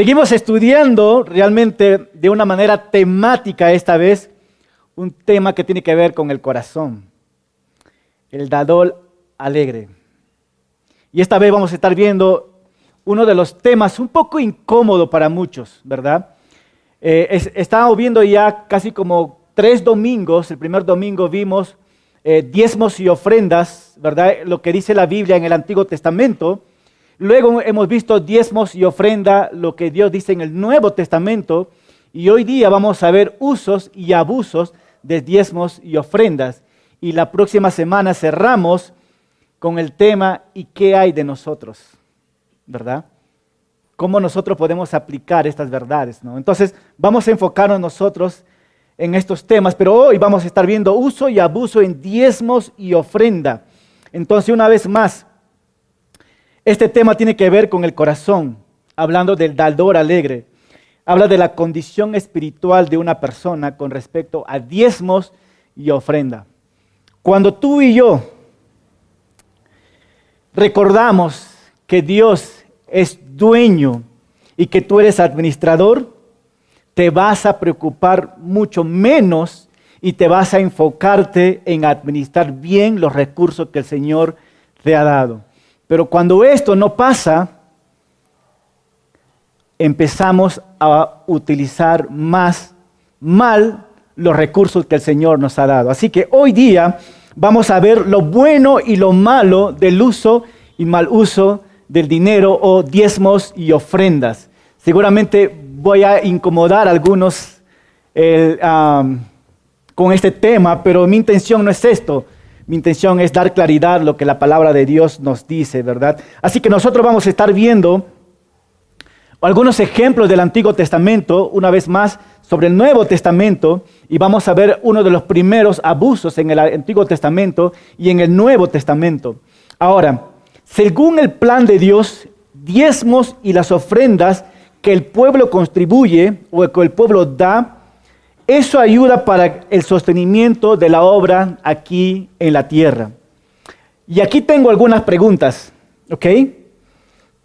Seguimos estudiando realmente de una manera temática esta vez un tema que tiene que ver con el corazón, el dador alegre. Y esta vez vamos a estar viendo uno de los temas un poco incómodo para muchos, ¿verdad? Eh, viendo ya casi como tres domingos, el primer domingo vimos eh, diezmos y ofrendas, ¿verdad? Lo que dice la Biblia en el Antiguo Testamento. Luego hemos visto diezmos y ofrenda, lo que Dios dice en el Nuevo Testamento. Y hoy día vamos a ver usos y abusos de diezmos y ofrendas. Y la próxima semana cerramos con el tema ¿y qué hay de nosotros? ¿Verdad? ¿Cómo nosotros podemos aplicar estas verdades? ¿no? Entonces vamos a enfocarnos nosotros en estos temas, pero hoy vamos a estar viendo uso y abuso en diezmos y ofrenda. Entonces una vez más, este tema tiene que ver con el corazón, hablando del dador alegre. Habla de la condición espiritual de una persona con respecto a diezmos y ofrenda. Cuando tú y yo recordamos que Dios es dueño y que tú eres administrador, te vas a preocupar mucho menos y te vas a enfocarte en administrar bien los recursos que el Señor te ha dado. Pero cuando esto no pasa, empezamos a utilizar más mal los recursos que el Señor nos ha dado. Así que hoy día vamos a ver lo bueno y lo malo del uso y mal uso del dinero o diezmos y ofrendas. Seguramente voy a incomodar a algunos con este tema, pero mi intención no es esto. Mi intención es dar claridad lo que la palabra de Dios nos dice, ¿verdad? Así que nosotros vamos a estar viendo algunos ejemplos del Antiguo Testamento, una vez más, sobre el Nuevo Testamento, y vamos a ver uno de los primeros abusos en el Antiguo Testamento y en el Nuevo Testamento. Ahora, según el plan de Dios, diezmos y las ofrendas que el pueblo contribuye o que el pueblo da, eso ayuda para el sostenimiento de la obra aquí en la tierra. Y aquí tengo algunas preguntas, ¿ok?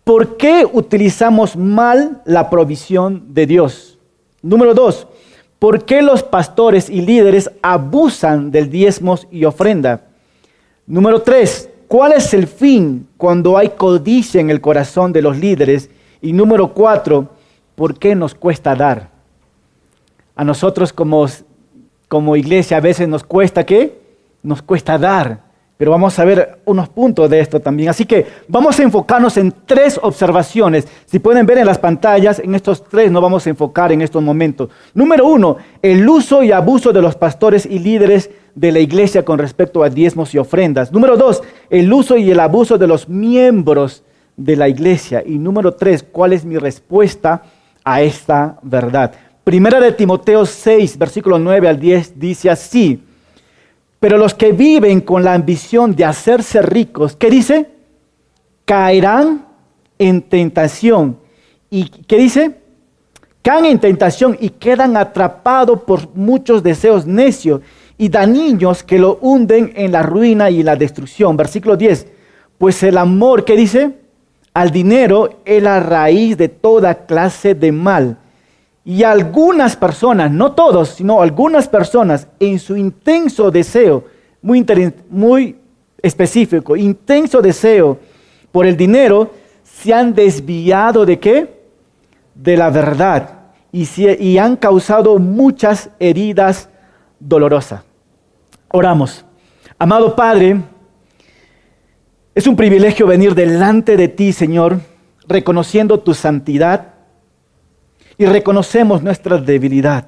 ¿Por qué utilizamos mal la provisión de Dios? Número dos, ¿por qué los pastores y líderes abusan del diezmos y ofrenda? Número tres, ¿cuál es el fin cuando hay codicia en el corazón de los líderes? Y número cuatro, ¿por qué nos cuesta dar? A nosotros como, como iglesia a veces nos cuesta qué? Nos cuesta dar. Pero vamos a ver unos puntos de esto también. Así que vamos a enfocarnos en tres observaciones. Si pueden ver en las pantallas, en estos tres nos vamos a enfocar en estos momentos. Número uno, el uso y abuso de los pastores y líderes de la iglesia con respecto a diezmos y ofrendas. Número dos, el uso y el abuso de los miembros de la iglesia. Y número tres, ¿cuál es mi respuesta a esta verdad? Primera de Timoteo 6, versículo 9 al 10 dice así, pero los que viven con la ambición de hacerse ricos, ¿qué dice? Caerán en tentación. ¿Y qué dice? Caen en tentación y quedan atrapados por muchos deseos necios y dañinos que lo hunden en la ruina y la destrucción. Versículo 10. Pues el amor, ¿qué dice? Al dinero es la raíz de toda clase de mal y algunas personas, no todos, sino algunas personas, en su intenso deseo, muy, muy específico, intenso deseo por el dinero, se han desviado de qué? De la verdad y, y han causado muchas heridas dolorosas. Oramos. Amado Padre, es un privilegio venir delante de ti, Señor, reconociendo tu santidad y reconocemos nuestra debilidad.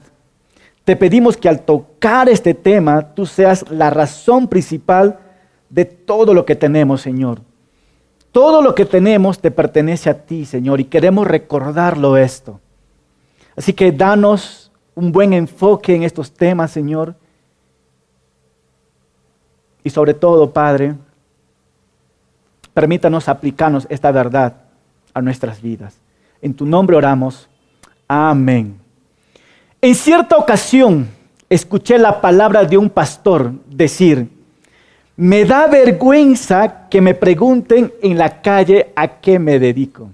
Te pedimos que al tocar este tema tú seas la razón principal de todo lo que tenemos, Señor. Todo lo que tenemos te pertenece a ti, Señor, y queremos recordarlo esto. Así que danos un buen enfoque en estos temas, Señor. Y sobre todo, Padre, permítanos aplicarnos esta verdad a nuestras vidas. En tu nombre oramos. Amén. En cierta ocasión escuché la palabra de un pastor decir, me da vergüenza que me pregunten en la calle a qué me dedico.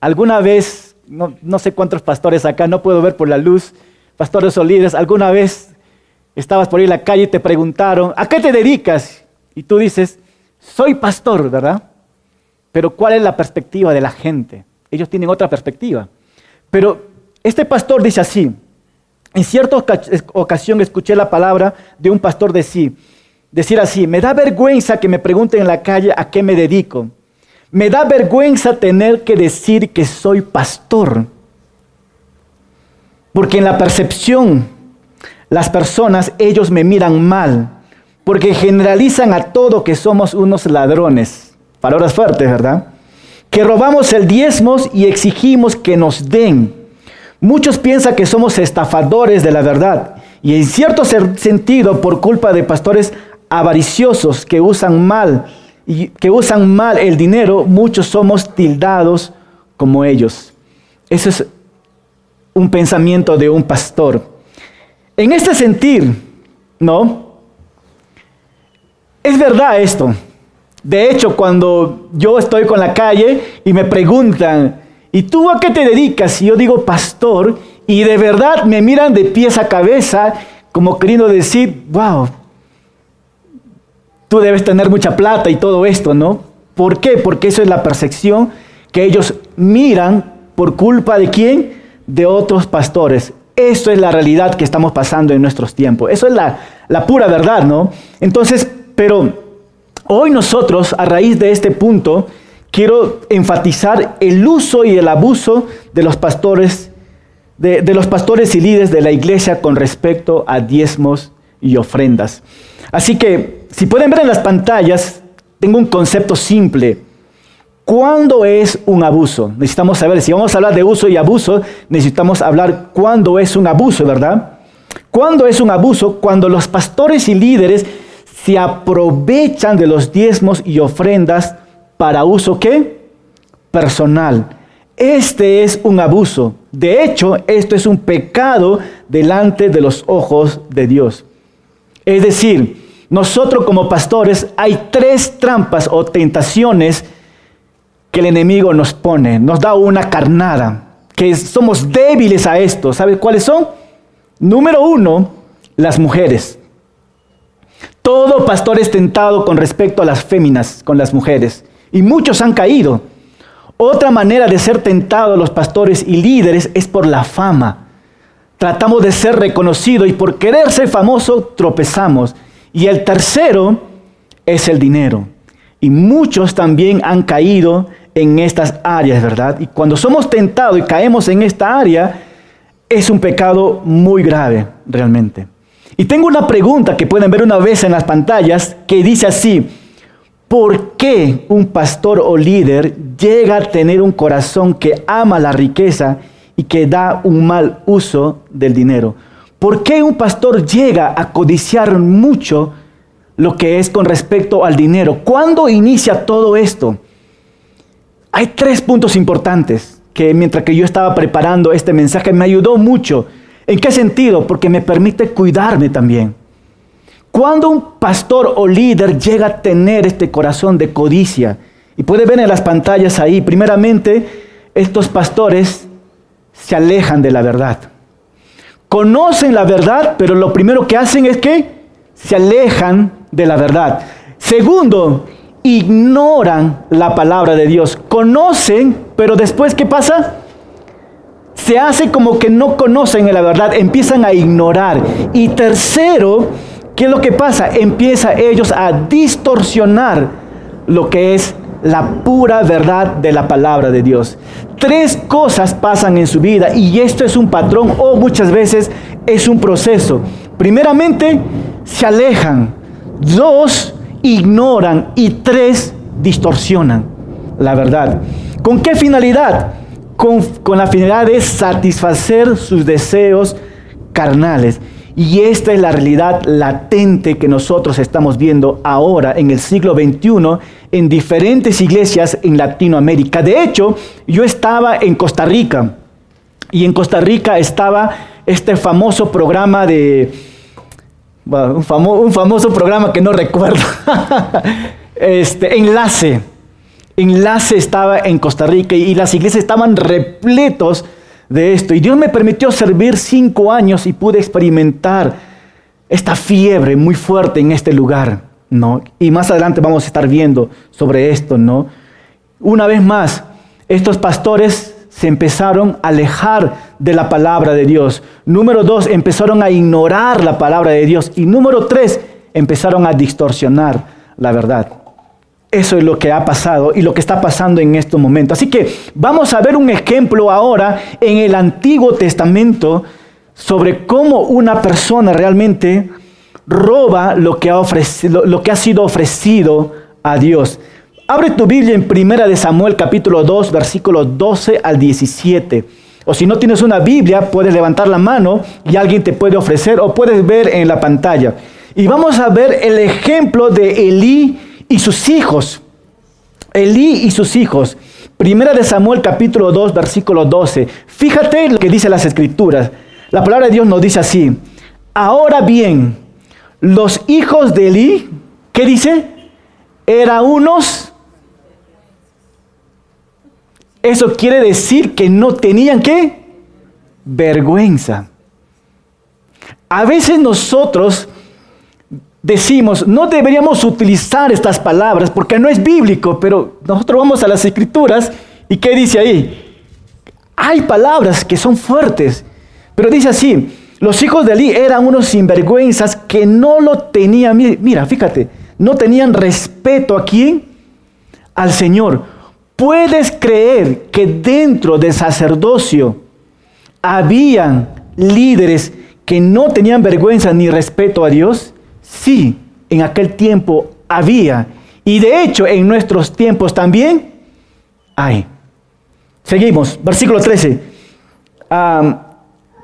¿Alguna vez no, sé cuántos pastores acá, no puedo ver por la luz, pastores o líderes, alguna vez estabas por ahí en la calle y te preguntaron, ¿a qué te dedicas? Y tú dices, soy pastor, ¿verdad? Pero ¿cuál es la perspectiva de la gente? Ellos tienen otra perspectiva. Pero este pastor dice así, en cierta ocasión escuché la palabra de un pastor decir, decir así, me da vergüenza que me pregunten en la calle a qué me dedico. Me da vergüenza tener que decir que soy pastor. Porque en la percepción, las personas, ellos me miran mal. Porque generalizan a todo que somos unos ladrones. Palabras fuertes, ¿verdad? Que robamos el diezmos y exigimos que nos den. Muchos piensan que somos estafadores de la verdad. Y en cierto sentido, por culpa de pastores avariciosos que usan mal y que usan mal el dinero, muchos somos tildados como ellos. Eso es un pensamiento de un pastor. En este sentir, ¿no? Es verdad esto. De hecho, cuando yo estoy con la calle y me preguntan, ¿y tú a qué te dedicas? Y yo digo, pastor, y de verdad me miran de pies a cabeza como queriendo decir, wow, tú debes tener mucha plata y todo esto, ¿no? ¿Por qué? Porque eso es la percepción que ellos miran por culpa de quién? De otros pastores. Eso es la realidad que estamos pasando en nuestros tiempos. Eso es la, la pura verdad, ¿no? Entonces, pero hoy nosotros, a raíz de este punto, quiero enfatizar el uso y el abuso de los pastores, de, los pastores y líderes de la iglesia con respecto a diezmos y ofrendas. Así que, si pueden ver en las pantallas, tengo un concepto simple. ¿Cuándo es un abuso? Necesitamos saber, si vamos a hablar de uso y abuso, necesitamos hablar cuándo es un abuso, ¿verdad? ¿Cuándo es un abuso? Cuando los pastores y líderes se aprovechan de los diezmos y ofrendas para uso qué? Personal. Este es un abuso. De hecho, esto es un pecado delante de los ojos de Dios. Es decir, nosotros como pastores hay tres trampas o tentaciones que el enemigo nos pone, nos da una carnada, que somos débiles a esto. ¿Sabe cuáles son? Número uno, las mujeres. Todo pastor es tentado con respecto a las féminas, con las mujeres, y muchos han caído. Otra manera de ser tentados los pastores y líderes es por la fama. Tratamos de ser reconocidos y por querer ser famoso tropezamos. Y el tercero es el dinero. Y muchos también han caído en estas áreas, ¿verdad? Y cuando somos tentados y caemos en esta área, es un pecado muy grave, realmente. Y tengo una pregunta que pueden ver una vez en las pantallas que dice así, ¿por qué un pastor o líder llega a tener un corazón que ama la riqueza y que da un mal uso del dinero. ¿Por qué un pastor llega a codiciar mucho lo que es con respecto al dinero? ¿Cuándo inicia todo esto? Hay tres puntos importantes que mientras que yo estaba preparando este mensaje me ayudó mucho. ¿En qué sentido? Porque me permite cuidarme también. Cuando un pastor o líder llega a tener este corazón de codicia, y puede ver en las pantallas ahí, primeramente, estos pastores se alejan de la verdad. Conocen la verdad, pero lo primero que hacen es que se alejan de la verdad. Segundo, ignoran la palabra de Dios. Conocen, pero después ¿qué pasa? Se hace como que no conocen la verdad, empiezan a ignorar. Y tercero, ¿qué es lo que pasa? Empieza ellos a distorsionar lo que es la pura verdad de la palabra de Dios. Tres cosas pasan en su vida y esto es un patrón o muchas veces es un proceso. Primeramente, se alejan. Dos, ignoran. Y tres, distorsionan la verdad. ¿Con qué finalidad? Con, con la finalidad de satisfacer sus deseos carnales. Y esta es la realidad latente que nosotros estamos viendo ahora en el siglo XXI en diferentes iglesias en Latinoamérica. De hecho, yo estaba en Costa Rica y en Costa Rica estaba este famoso programa de... un, famoso programa que no recuerdo. este, enlace. Enlace estaba en Costa Rica y las iglesias estaban repletos de esto. Y Dios me permitió servir cinco años y pude experimentar esta fiebre muy fuerte en este lugar, ¿no? Y más adelante vamos a estar viendo sobre esto, ¿no? Una vez más, estos pastores se empezaron a alejar de la palabra de Dios. Número dos, empezaron a ignorar la palabra de Dios. Y número tres, empezaron a distorsionar la verdad. Eso es lo que ha pasado y lo que está pasando en estos momentos. Así que vamos a ver un ejemplo ahora en el Antiguo Testamento sobre cómo una persona realmente roba lo que ha, ofrecido, lo que ha sido ofrecido a Dios. Abre tu Biblia en Primera de Samuel capítulo 2, versículos 12 al 17. O si no tienes una Biblia, puedes levantar la mano y alguien te puede ofrecer o puedes ver en la pantalla. Y vamos a ver el ejemplo de Elí y sus hijos. Elí y sus hijos. Primera de Samuel capítulo 2, versículo 12. Fíjate lo que dice las escrituras. La palabra de Dios nos dice así. Ahora bien, los hijos de Elí, ¿qué dice? Eran unos eso quiere decir que no tenían qué? Vergüenza. A veces nosotros decimos, no deberíamos utilizar estas palabras porque no es bíblico, pero nosotros vamos a las escrituras y ¿qué dice ahí? Hay palabras que son fuertes, pero dice así, los hijos de Eli eran unos sinvergüenzas que no lo tenían, mira, fíjate, no tenían respeto a quién? Al Señor. ¿Puedes creer que dentro del sacerdocio habían líderes que no tenían vergüenza ni respeto a Dios? Sí, en aquel tiempo había. Y de hecho, en nuestros tiempos también hay. Seguimos, versículo 13.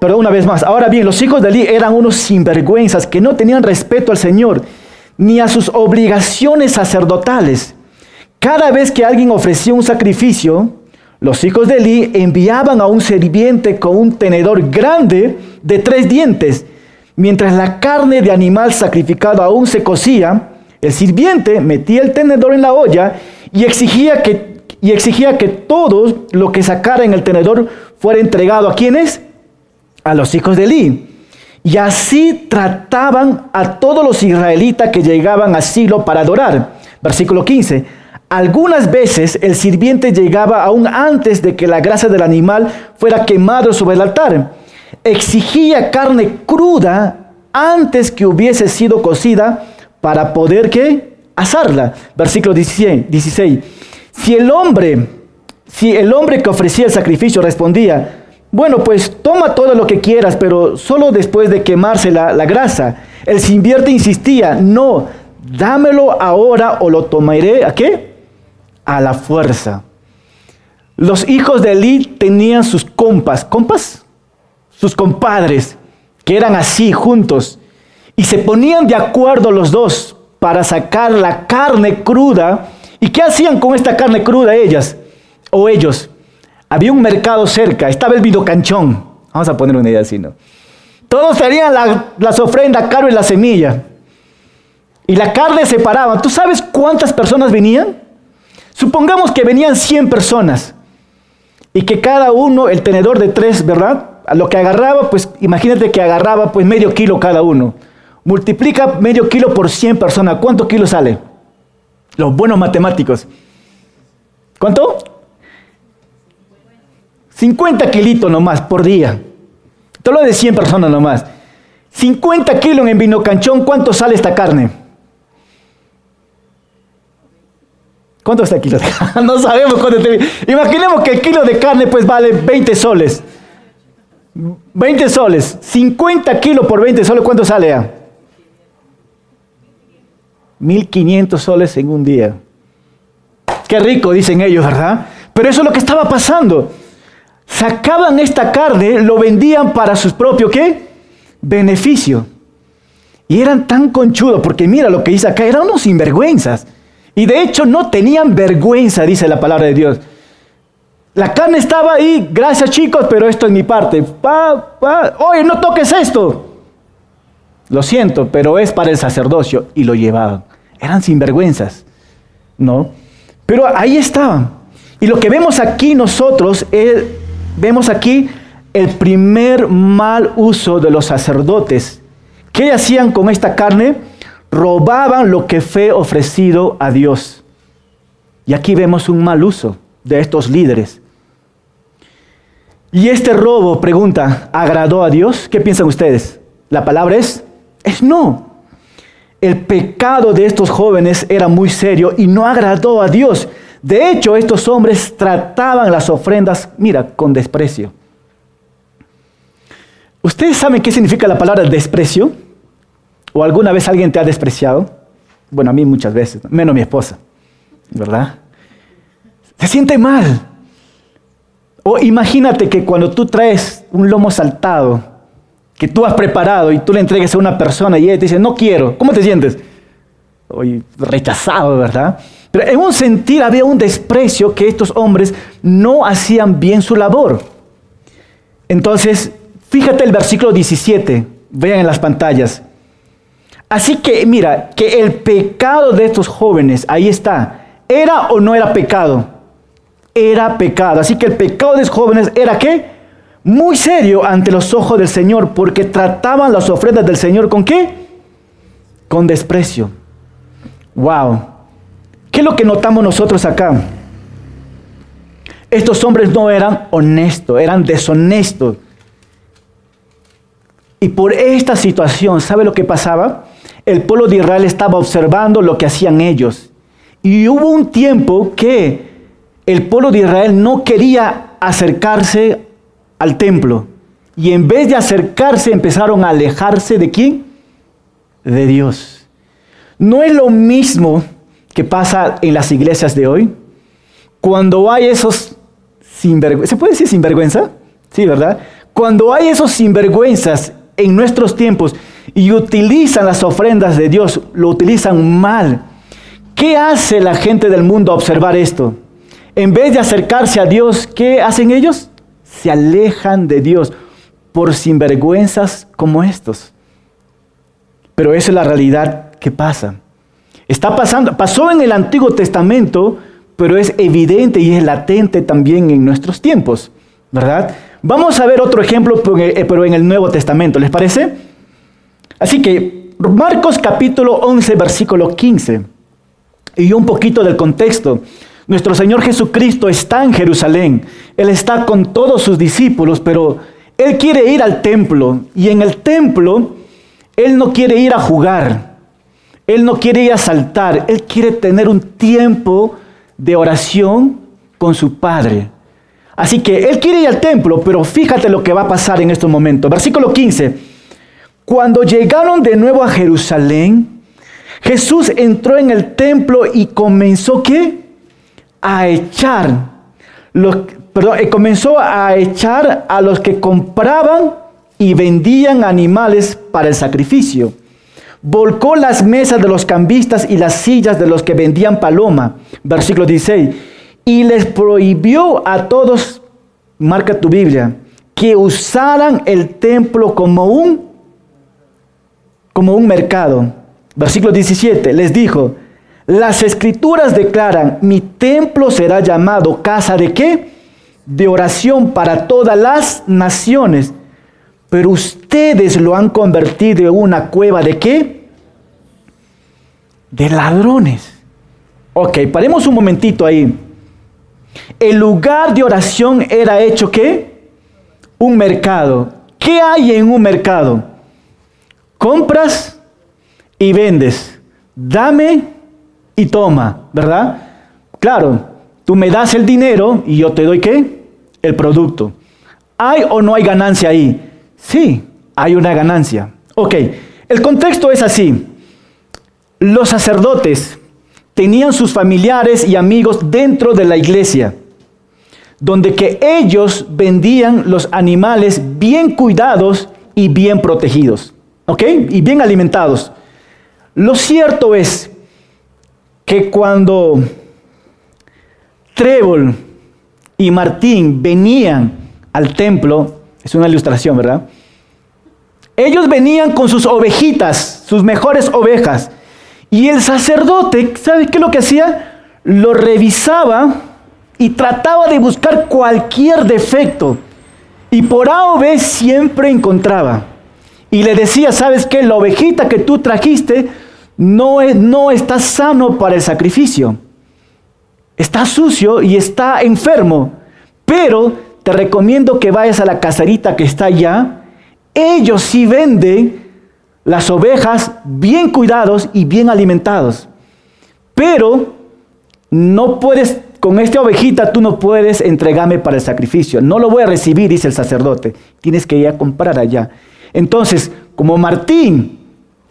pero una vez más, ahora bien, los hijos de Eli eran unos sinvergüenzas que no tenían respeto al Señor ni a sus obligaciones sacerdotales cada vez que alguien ofrecía un sacrificio, los hijos de Eli enviaban a un sirviente con un tenedor grande de tres dientes. Mientras la carne de animal sacrificado aún se cocía, el sirviente metía el tenedor en la olla y exigía que, y exigía que todo lo que sacara en el tenedor fuera entregado a quienes? A los hijos de Eli. Y así trataban a todos los israelitas que llegaban a Silo para adorar. Versículo 15. Algunas veces el sirviente llegaba aún antes de que la grasa del animal fuera quemado sobre el altar. Exigía carne cruda antes que hubiese sido cocida para poder ¿qué? asarla. Versículo 16, 16. Si el hombre, si el hombre que ofrecía el sacrificio respondía, bueno, pues toma todo lo que quieras, pero solo después de quemarse la, grasa. El sirviente insistía, no, dámelo ahora o lo tomaré, ¿a qué? a la fuerza. Los hijos de Eli tenían sus compas, compas, sus compadres, que eran así juntos, y se ponían de acuerdo los dos para sacar la carne cruda. ¿Y qué hacían con esta carne cruda ellas o ellos? Había un mercado cerca, estaba el vidocanchón. Vamos a poner una idea así. Todos traían las ofrendas, caro y la semilla. Y la carne se paraba. ¿Tú sabes cuántas personas venían? Supongamos que venían 100 personas y que cada uno, el tenedor de tres, ¿verdad? Lo que agarraba, pues imagínate que agarraba pues medio kilo cada uno. Multiplica medio kilo por 100 personas. ¿Cuánto kilo sale? Los buenos matemáticos. ¿Cuánto? 50 kilitos nomás por día. Te lo de 100 personas nomás. 50 kilos en vino canchón, ¿cuánto sale esta carne? ¿Cuánto está el kilo? No sabemos cuánto. Imaginemos que el kilo de carne pues vale 20 soles. 20 soles. 50 kilos por 20 soles, ¿cuánto sale? A? 1500 soles en un día. Qué rico, dicen ellos, ¿verdad? Pero eso es lo que estaba pasando. Sacaban esta carne, lo vendían para sus propios, ¿qué? Beneficio. Y eran tan conchudos, porque mira lo que dice acá, eran unos sinvergüenzas. Y de hecho no tenían vergüenza, dice la palabra de Dios. La carne estaba ahí, gracias chicos, pero esto es mi parte. Pa. Oye, no toques esto. Lo siento, pero es para el sacerdocio. Y lo llevaban. Eran sinvergüenzas, ¿no? Pero ahí estaban. Y lo que vemos aquí nosotros, es, vemos aquí el primer mal uso de los sacerdotes. ¿Qué hacían con esta carne? Robaban lo que fue ofrecido a Dios. Y aquí vemos un mal uso de estos líderes. Y este robo, pregunta, ¿agradó a Dios? ¿Qué piensan ustedes? La palabra es, es no. El pecado de estos jóvenes era muy serio y no agradó a Dios. De hecho, estos hombres trataban las ofrendas, mira, con desprecio. ¿Ustedes saben qué significa la palabra desprecio? ¿O alguna vez alguien te ha despreciado? Bueno, a mí muchas veces, menos mi esposa, ¿verdad? Se siente mal. O imagínate que cuando tú traes un lomo saltado que tú has preparado y tú le entregues a una persona y ella te dice, no quiero, ¿cómo te sientes? Hoy rechazado, ¿verdad? Pero en un sentir había un desprecio que estos hombres no hacían bien su labor. Entonces, fíjate el versículo 17, vean en las pantallas. Así que mira, que el pecado de estos jóvenes, ahí está, ¿era o no era pecado? Era pecado. Así que el pecado de los jóvenes era qué? Muy serio ante los ojos del Señor, porque trataban las ofrendas del Señor con qué? Con desprecio. Wow. ¿Qué es lo que notamos nosotros acá? Estos hombres no eran honestos, eran deshonestos. Y por esta situación, ¿sabe lo que pasaba? El pueblo de Israel estaba observando lo que hacían ellos. Y hubo un tiempo que el pueblo de Israel no quería acercarse al templo. Y en vez de acercarse empezaron a alejarse de quién? De Dios. No es lo mismo que pasa en las iglesias de hoy. Cuando hay esos sinvergüenzas, ¿se puede decir sinvergüenza? Sí, ¿verdad? Cuando hay esos sinvergüenzas en nuestros tiempos y utilizan las ofrendas de Dios, lo utilizan mal. ¿Qué hace la gente del mundo a observar esto? En vez de acercarse a Dios, ¿qué hacen ellos? Se alejan de Dios por sinvergüenzas como estos. Pero esa es la realidad que pasa. Está pasando, pasó en el Antiguo Testamento, pero es evidente y es latente también en nuestros tiempos, ¿verdad? Vamos a ver otro ejemplo, pero en el Nuevo Testamento, ¿les parece? Así que Marcos capítulo 11, versículo 15, y un poquito del contexto. Nuestro Señor Jesucristo está en Jerusalén. Él está con todos sus discípulos, pero Él quiere ir al templo. Y en el templo, Él no quiere ir a jugar. Él no quiere ir a saltar. Él quiere tener un tiempo de oración con su Padre. Así que Él quiere ir al templo, pero fíjate lo que va a pasar en estos momentos. Versículo 15. Cuando llegaron de nuevo a Jerusalén, Jesús entró en el templo y comenzó ¿qué? A echar, los, perdón, eh, comenzó a echar a los que compraban y vendían animales para el sacrificio. Volcó las mesas de los cambistas y las sillas de los que vendían paloma. Versículo 16. Y les prohibió a todos, marca tu Biblia, que usaran el templo como un, como un mercado. Versículo 17. Les dijo, las escrituras declaran, mi templo será llamado casa de qué? De oración para todas las naciones. Pero ustedes lo han convertido en una cueva de qué? De ladrones. Ok, paremos un momentito ahí. El lugar de oración era hecho qué? Un mercado. ¿Qué hay en un mercado? Compras y vendes. Dame y toma, ¿verdad? Claro, tú me das el dinero y yo te doy qué? El producto. ¿Hay o no hay ganancia ahí? Sí, hay una ganancia. Ok, el contexto es así. Los sacerdotes tenían sus familiares y amigos dentro de la iglesia, donde que ellos vendían los animales bien cuidados y bien protegidos, ¿ok? Y bien alimentados. Lo cierto es que cuando Trébol y Martín venían al templo, es una ilustración, ¿verdad? Ellos venían con sus ovejitas, sus mejores ovejas. Y el sacerdote, ¿sabe qué es lo que hacía? lo revisaba y trataba de buscar cualquier defecto. Y por A o B siempre encontraba. Y le decía, ¿sabes qué? La ovejita que tú trajiste no, es, no está sano para el sacrificio. Está sucio y está enfermo. Pero te recomiendo que vayas a la caserita que está allá. Ellos sí venden las ovejas bien cuidados y bien alimentados. Pero no puedes, con esta ovejita tú no puedes entregarme para el sacrificio. No lo voy a recibir, dice el sacerdote. Tienes que ir a comprar allá. Entonces, como Martín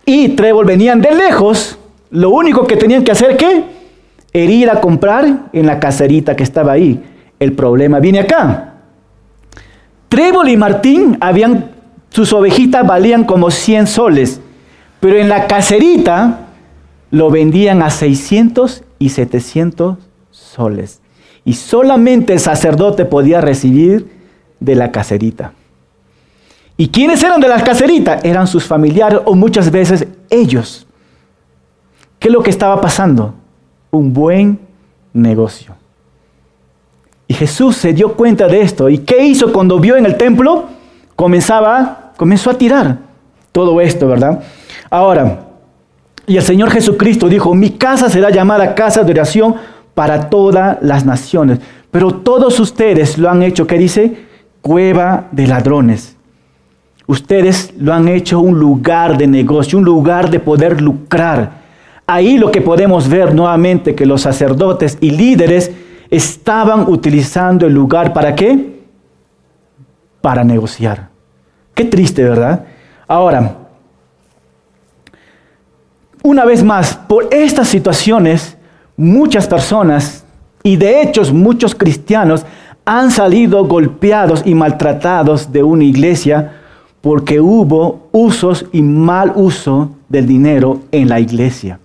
y Trébol venían de lejos, lo único que tenían que hacer, ¿qué? Era ir a comprar en la caserita que estaba ahí. El problema viene acá. Trébol y Martín habían, sus ovejitas valían como 100 soles, pero en la caserita lo vendían a 600 y 700 soles. Y solamente el sacerdote podía recibir de la caserita. ¿Y quiénes eran de la caserita? Eran sus familiares o muchas veces ellos. ¿Qué es lo que estaba pasando? Un buen negocio. Y Jesús se dio cuenta de esto. ¿Y qué hizo cuando vio en el templo? Comenzaba, comenzó a tirar todo esto, ¿verdad? Ahora, y el Señor Jesucristo dijo, mi casa será llamada casa de oración para todas las naciones. Pero todos ustedes lo han hecho, ¿qué dice? Cueva de ladrones. Ustedes lo han hecho un lugar de negocio, un lugar de poder lucrar. Ahí lo que podemos ver nuevamente que los sacerdotes y líderes estaban utilizando el lugar para qué? Para negociar. Qué triste, ¿verdad? Ahora, una vez más, por estas situaciones, muchas personas, y de hecho muchos cristianos, han salido golpeados y maltratados de una iglesia porque hubo usos y mal uso del dinero en la iglesia.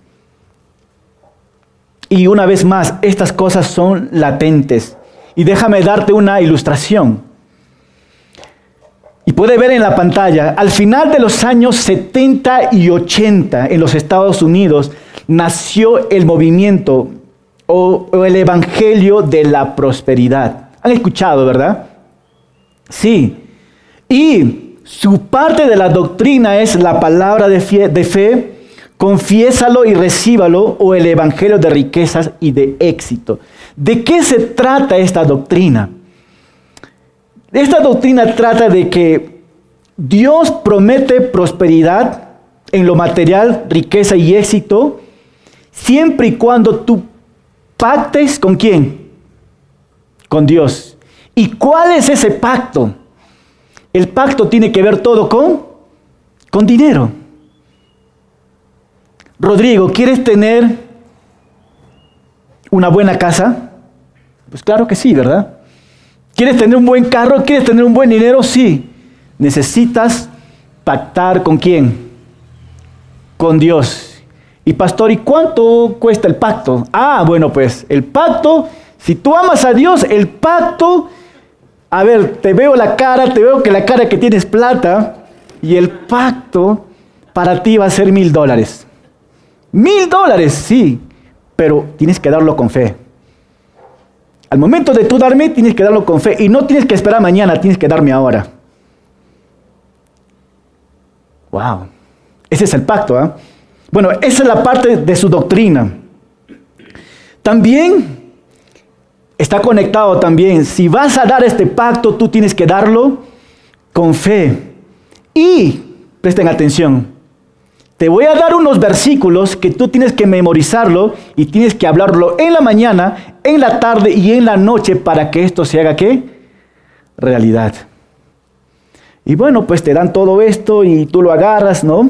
Y una vez más, estas cosas son latentes. Y déjame darte una ilustración. Y puede ver en la pantalla, al final de los años 70 y 80 en los Estados Unidos nació el movimiento o, el Evangelio de la Prosperidad. ¿Han escuchado, verdad? Sí. Y su parte de la doctrina es la palabra de fe, confiésalo y recíbalo, o el Evangelio de riquezas y de éxito. ¿De qué se trata esta doctrina? Esta doctrina trata de que Dios promete prosperidad en lo material, riqueza y éxito, siempre y cuando tú pactes con quién? Con Dios. ¿Y cuál es ese pacto? El pacto tiene que ver todo con, con dinero. Rodrigo, ¿quieres tener una buena casa? Pues claro que sí, ¿verdad? ¿Quieres tener un buen carro? ¿Quieres tener un buen dinero? Sí. Necesitas pactar con quién? Con Dios. Y pastor, ¿y cuánto cuesta el pacto? Ah, bueno, pues el pacto, si tú amas a Dios, el pacto, a ver, te veo la cara, te veo que la cara que tienes plata, y el pacto para ti va a ser mil dólares. Mil dólares, sí, pero tienes que darlo con fe. Al momento de tú darme, tienes que darlo con fe. Y no tienes que esperar mañana, tienes que darme ahora. Wow. Ese es el pacto. ¿ah? Bueno, esa es la parte de su doctrina. También está conectado también. Si vas a dar este pacto, tú tienes que darlo con fe. Y, presten atención, te voy a dar unos versículos que tú tienes que memorizarlo y tienes que hablarlo en la mañana, en la tarde y en la noche para que esto se haga qué? Realidad. Y bueno, pues te dan todo esto y tú lo agarras, ¿no?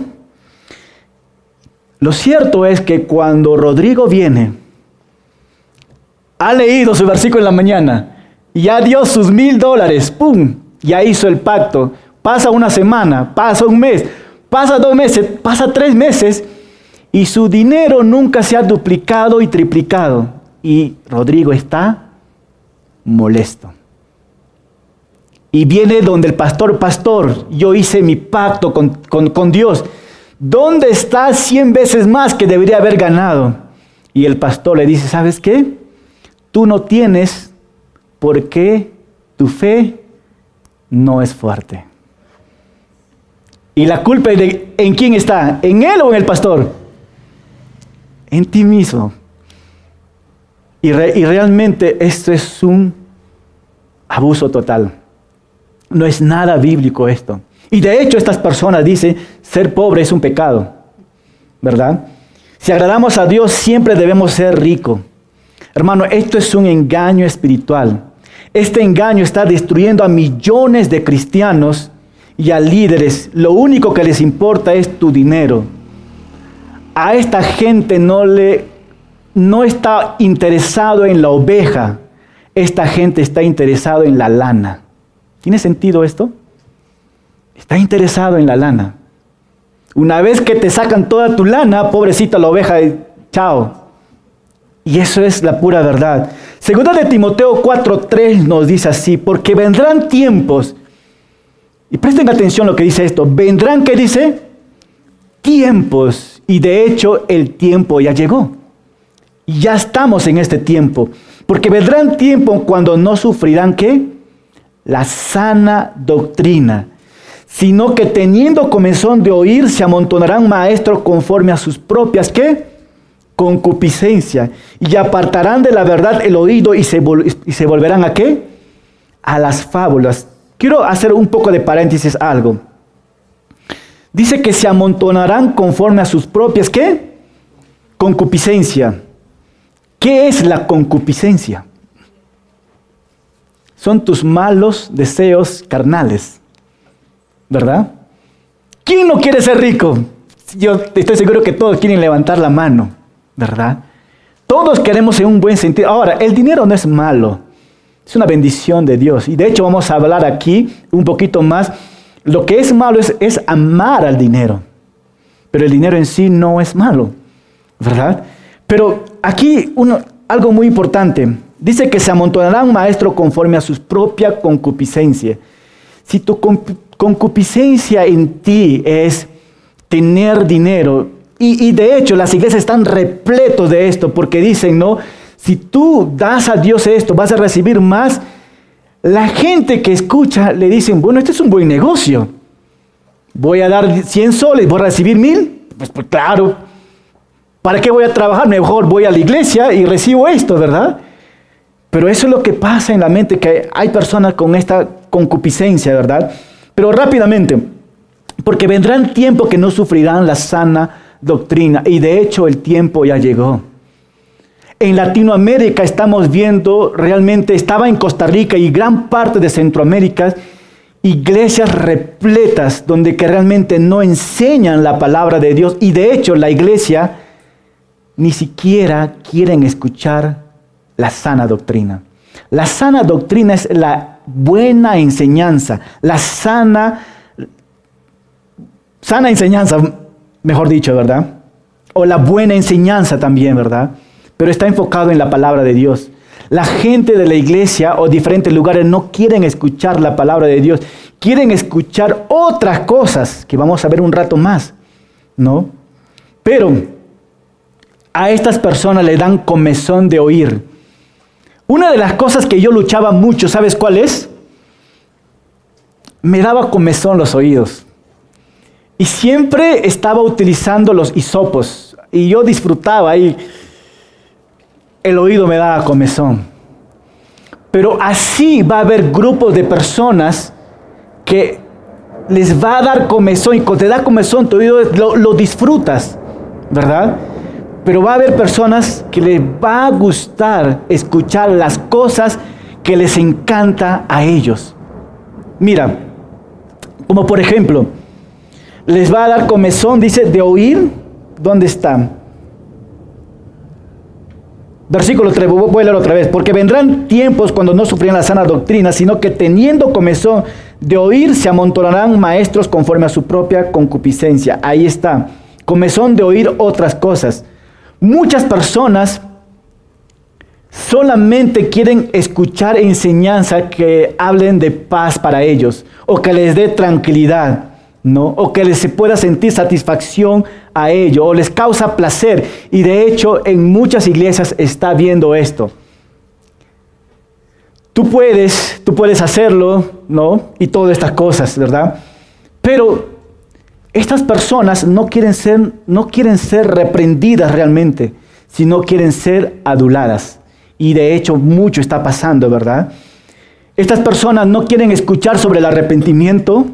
Lo cierto es que cuando Rodrigo viene, ha leído su versículo en la mañana, y ya dio sus mil dólares, ¡pum! Ya hizo el pacto. Pasa una semana, pasa un mes, Pasa dos meses, pasa tres meses y su dinero nunca se ha duplicado y triplicado. Y Rodrigo está molesto. Y viene donde el pastor, pastor, yo hice mi pacto con, Dios. ¿Dónde está cien veces más que debería haber ganado? y el pastor le dice, ¿sabes qué? Tú no tienes porque tu fe no es fuerte. ¿Y la culpa en quién está? ¿En él o en el pastor? En ti mismo. Y, y realmente esto es un abuso total. No es nada bíblico esto. Y de hecho estas personas dicen, ser pobre es un pecado, ¿verdad? Si agradamos a Dios siempre debemos ser ricos. Hermano, esto es un engaño espiritual. Este engaño está destruyendo a millones de cristianos y a líderes. Lo único que les importa es tu dinero. A esta gente no le no está interesado en la oveja. Esta gente está interesado en la lana. ¿Tiene sentido esto? Está interesado en la lana. Una vez que te sacan toda tu lana, pobrecita la oveja, chao. Y eso es la pura verdad. Segunda de Timoteo 4:3 nos dice así, porque vendrán tiempos, y presten atención lo que dice esto, vendrán, ¿qué dice? Tiempos, y de hecho el tiempo ya llegó. Ya estamos en este tiempo, porque vendrán tiempos cuando no sufrirán qué? La sana doctrina sino que teniendo comezón de oír, se amontonarán maestros conforme a sus propias, ¿qué? Concupiscencia. Y apartarán de la verdad el oído y se, y se volverán a qué? A las fábulas. Quiero hacer un poco de paréntesis algo. Dice que se amontonarán conforme a sus propias, ¿qué? Concupiscencia. ¿Qué es la concupiscencia? Son tus malos deseos carnales. ¿verdad? ¿Quién no quiere ser rico? Yo estoy seguro que todos quieren levantar la mano, ¿verdad? Todos queremos en un buen sentido. Ahora, el dinero no es malo, es una bendición de Dios. Y de hecho vamos a hablar aquí un poquito más. Lo que es malo es, amar al dinero, pero el dinero en sí no es malo, ¿verdad? Pero aquí uno, algo muy importante. Dice que se amontonará un maestro conforme a su propia concupiscencia. Si tu concupiscencia en ti es tener dinero. Y, de hecho las iglesias están repletos de esto porque dicen, ¿no? Si tú das a Dios esto, vas a recibir más. La gente que escucha le dicen, bueno, este es un buen negocio. Voy a dar 100 soles, voy a recibir mil. Pues, pues claro, ¿para qué voy a trabajar? Mejor voy a la iglesia y recibo esto, ¿verdad? Pero eso es lo que pasa en la mente, que hay personas con esta concupiscencia, ¿verdad? Pero rápidamente, porque vendrán tiempo que no sufrirán la sana doctrina y de hecho el tiempo ya llegó. En Latinoamérica estamos viendo, realmente estaba en Costa Rica y gran parte de Centroamérica, iglesias repletas donde que realmente no enseñan la palabra de Dios y de hecho la iglesia ni siquiera quieren escuchar la sana doctrina. La sana doctrina es la buena enseñanza, la sana, sana enseñanza, mejor dicho, ¿verdad? O la buena enseñanza también, ¿verdad? Pero está enfocado en la palabra de Dios. La gente de la iglesia o diferentes lugares no quieren escuchar la palabra de Dios, quieren escuchar otras cosas que vamos a ver un rato más, ¿no? Pero a estas personas le dan comezón de oír. Una de las cosas que yo luchaba mucho, ¿sabes cuál es? Me daba comezón los oídos. Y siempre estaba utilizando los hisopos. Y yo disfrutaba y el oído me daba comezón. Pero así va a haber grupos de personas que les va a dar comezón. Y cuando te da comezón, tu oído lo, lo disfrutas, ¿verdad? Pero va a haber personas que les va a gustar escuchar las cosas que les encanta a ellos. Mira, como por ejemplo, les va a dar comezón, dice, de oír, ¿dónde está? Versículo 3, voy a leer otra vez, porque vendrán tiempos cuando no sufrirán la sana doctrina, sino que teniendo comezón de oír, se amontonarán maestros conforme a su propia concupiscencia. Ahí está, comezón de oír otras cosas. Muchas personas solamente quieren escuchar enseñanza que hablen de paz para ellos o que les dé tranquilidad, ¿no? O que les se pueda sentir satisfacción a ello, o les causa placer. Y de hecho, en muchas iglesias está viendo esto. Tú puedes, tú puedes hacerlo, ¿no? Y todas estas cosas, ¿verdad? Pero estas personas no quieren ser, no quieren ser reprendidas realmente, sino quieren ser aduladas. Y de hecho, mucho está pasando, ¿verdad? Estas personas no quieren escuchar sobre el arrepentimiento,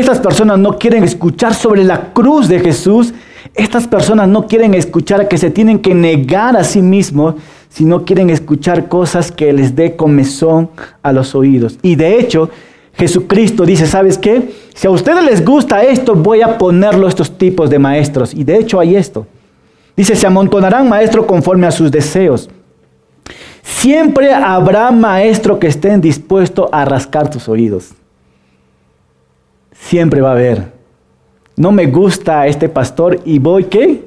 estas personas no quieren escuchar sobre la cruz de Jesús. Estas personas no quieren escuchar que se tienen que negar a sí mismos, sino quieren escuchar cosas que les dé comezón a los oídos. Y de hecho, Jesucristo dice, ¿sabes qué? Si a ustedes les gusta esto, voy a ponerlo estos tipos de maestros. Y de hecho hay esto. Dice, se amontonarán maestros conforme a sus deseos. Siempre habrá maestro que estén dispuestos a rascar tus oídos siempre va a haber. No me gusta este pastor y voy qué?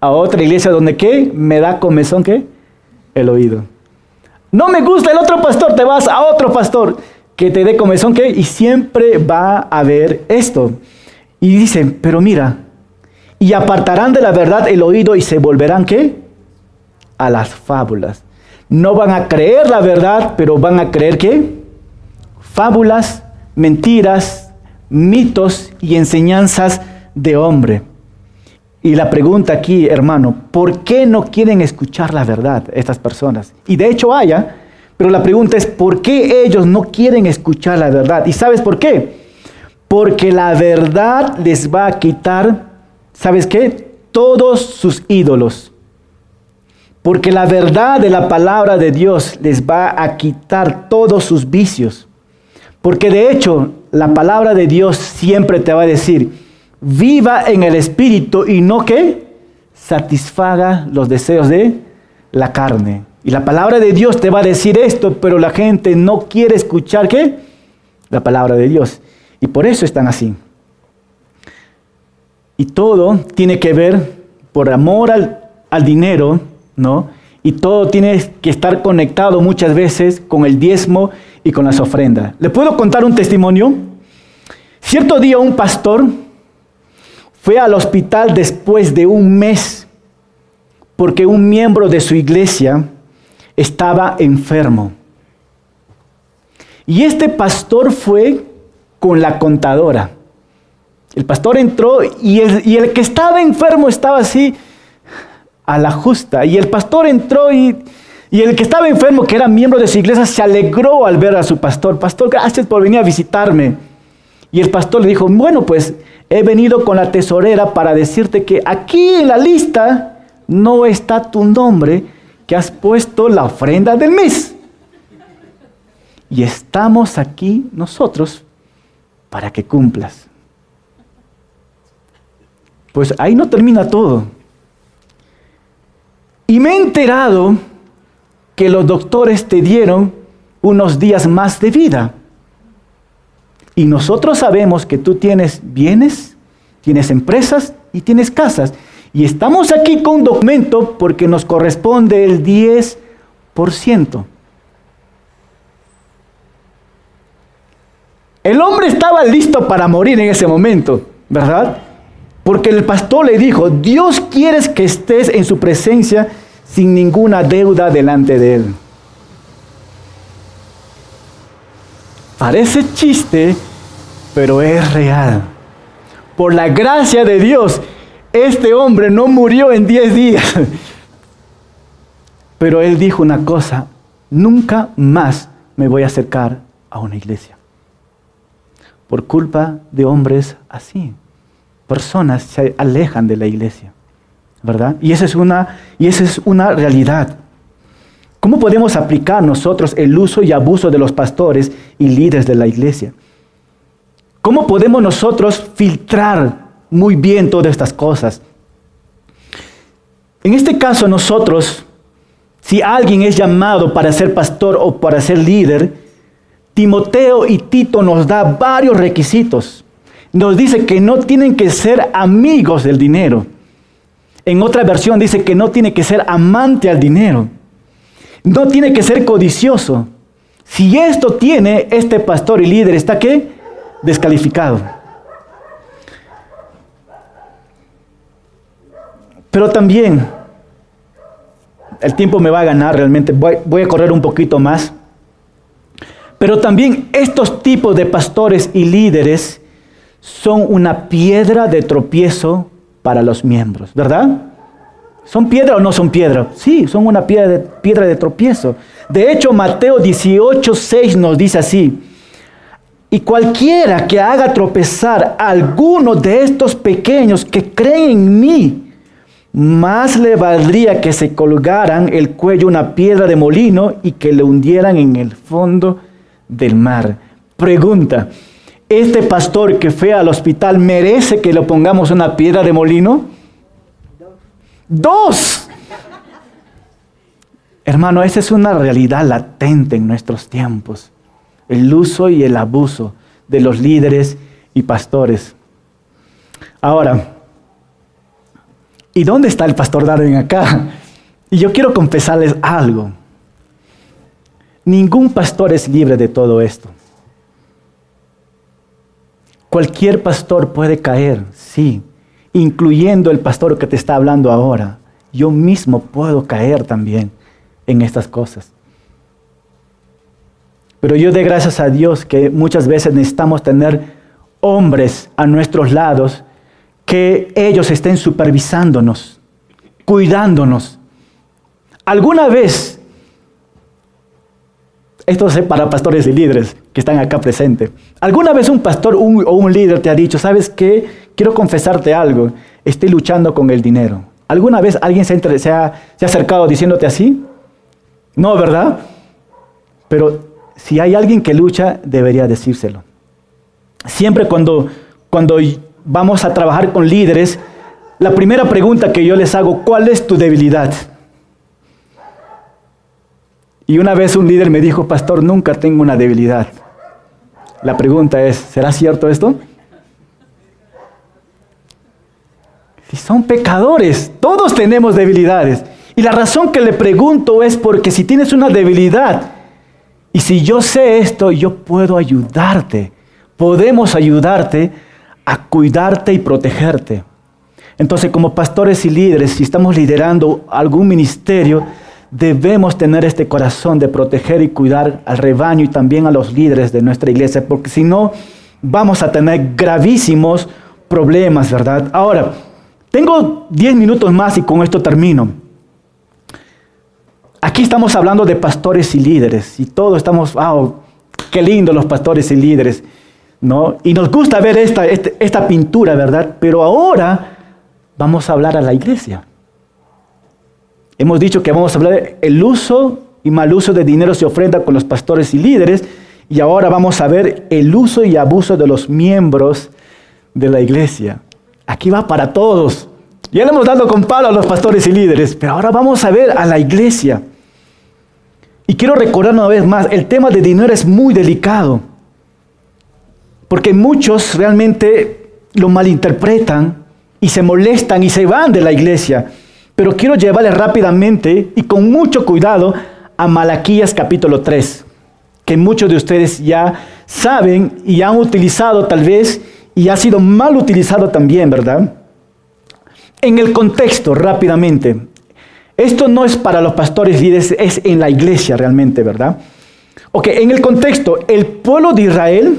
A otra iglesia donde qué? Me da comezón qué? El oído. No me gusta el otro pastor, te vas a otro pastor que te dé comezón qué? Y siempre va a haber esto. Y dicen, pero mira, y apartarán de la verdad el oído y se volverán qué? A las fábulas. No van a creer la verdad, pero van a creer qué? Fábulas, mentiras, mitos y enseñanzas de hombre. Y la pregunta aquí, hermano, ¿por qué no quieren escuchar la verdad estas personas? Y de hecho haya, pero la pregunta es, ¿por qué ellos no quieren escuchar la verdad? ¿Y sabes por qué? Porque la verdad les va a quitar, ¿sabes qué? Todos sus ídolos. Porque la verdad de la palabra de Dios les va a quitar todos sus vicios. Porque de hecho, la palabra de Dios siempre te va a decir, viva en el Espíritu y no que satisfaga los deseos de la carne. Y la palabra de Dios te va a decir esto, pero la gente no quiere escuchar qué? La palabra de Dios. Y por eso están así. Y todo tiene que ver por amor al, al dinero, ¿no? Y todo tiene que estar conectado muchas veces con el diezmo y con las ofrendas. ¿Le puedo contar un testimonio? Cierto día un pastor fue al hospital después de un mes porque un miembro de su iglesia estaba enfermo. Y este pastor fue con la contadora. El pastor entró y el, y el, que estaba enfermo estaba así a la justa. Y el pastor entró y y el que estaba enfermo, que era miembro de su iglesia, se alegró al ver a su pastor. Pastor, gracias por venir a visitarme. Y el pastor le dijo, bueno, pues he venido con la tesorera para decirte que aquí en la lista no está tu nombre, que has puesto la ofrenda del mes. Y estamos aquí nosotros para que cumplas. Pues ahí no termina todo. Y me he enterado que los doctores te dieron unos días más de vida. Y nosotros sabemos que tú tienes bienes, tienes empresas y tienes casas. Y estamos aquí con un documento porque nos corresponde el 10%. El hombre estaba listo para morir en ese momento, ¿verdad? Porque el pastor le dijo, Dios quiere que estés en su presencia sin ninguna deuda delante de Él. Parece chiste, pero es real. Por la gracia de Dios, este hombre no murió en 10 días. Pero él dijo una cosa, nunca más me voy a acercar a una iglesia. Por culpa de hombres así. Personas se alejan de la iglesia. ¿verdad? Y esa es una, y esa es una realidad. ¿Cómo podemos aplicar nosotros el uso y abuso de los pastores y líderes de la iglesia? ¿Cómo podemos nosotros filtrar muy bien todas estas cosas? En este caso nosotros, si alguien es llamado para ser pastor o para ser líder, Timoteo y Tito nos da varios requisitos. Nos dice que no tienen que ser amigos del dinero en otra versión dice que no tiene que ser amante al dinero. No tiene que ser codicioso. Si esto tiene, este pastor y líder está qué? descalificado. Pero también, el tiempo me va a ganar realmente, voy, a correr un poquito más. Pero también estos tipos de pastores y líderes son una piedra de tropiezo para los miembros, ¿verdad? ¿Son piedra o no son piedra? Sí, son una piedra de, piedra de tropiezo. De hecho, Mateo 18, 6 nos dice así y cualquiera que haga tropezar a alguno de estos pequeños que creen en mí, más le valdría que se colgaran el cuello una piedra de molino y que le hundieran en el fondo del mar. Pregunta, ¿este pastor que fue al hospital merece que le pongamos una piedra de molino? Dos. Hermano, esa es una realidad latente en nuestros tiempos. El uso y el abuso de los líderes y pastores. Ahora, ¿y dónde está el pastor Darwin acá? Y yo quiero confesarles algo. Ningún pastor es libre de todo esto. Cualquier pastor puede caer, sí, incluyendo el pastor que te está hablando ahora. Yo mismo puedo caer también en estas cosas. Pero yo de gracias a Dios que muchas veces necesitamos tener hombres a nuestros lados que ellos estén supervisándonos, cuidándonos. Alguna vez esto es para pastores y líderes que están acá presentes. ¿Alguna vez un pastor o un líder te ha dicho, sabes qué? Quiero confesarte algo. Estoy luchando con el dinero. ¿Alguna vez alguien se, ha, se ha acercado diciéndote así? No, ¿verdad? Pero si hay alguien que lucha, debería decírselo. Siempre cuando, cuando vamos a trabajar con líderes, la primera pregunta que yo les hago, ¿cuál es tu debilidad? Y una vez un líder me dijo, pastor, nunca tengo una debilidad. La pregunta es, ¿será cierto esto? Si son pecadores, todos tenemos debilidades. Y la razón que le pregunto es porque si tienes una debilidad, y si yo sé esto, yo puedo ayudarte. Podemos ayudarte a cuidarte y protegerte. Entonces, como pastores y líderes, si estamos liderando algún ministerio, debemos tener este corazón de proteger y cuidar al rebaño y también a los líderes de nuestra iglesia, porque si no, vamos a tener gravísimos problemas, ¿verdad? Ahora, tengo 10 minutos más y con esto termino. Aquí estamos hablando de pastores y líderes y todos estamos, wow, qué lindo los pastores y líderes, ¿no? Y nos gusta ver esta, esta, esta pintura, ¿verdad? Pero ahora vamos a hablar a la iglesia. Hemos dicho que vamos a hablar del uso y mal uso de dinero se ofrenda con los pastores y líderes. Y ahora vamos a ver el uso y abuso de los miembros de la iglesia. Aquí va para todos. Ya le hemos dado con palo a los pastores y líderes, pero ahora vamos a ver a la iglesia. Y quiero recordar una vez más, el tema de dinero es muy delicado, porque muchos realmente lo malinterpretan y se molestan y se van de la iglesia. Pero quiero llevarle rápidamente y con mucho cuidado a Malaquías capítulo 3, que muchos de ustedes ya saben y han utilizado tal vez y ha sido mal utilizado también, ¿verdad? En el contexto, rápidamente. Esto no es para los pastores líderes, es en la iglesia realmente, ¿verdad? Ok, en el contexto, el pueblo de Israel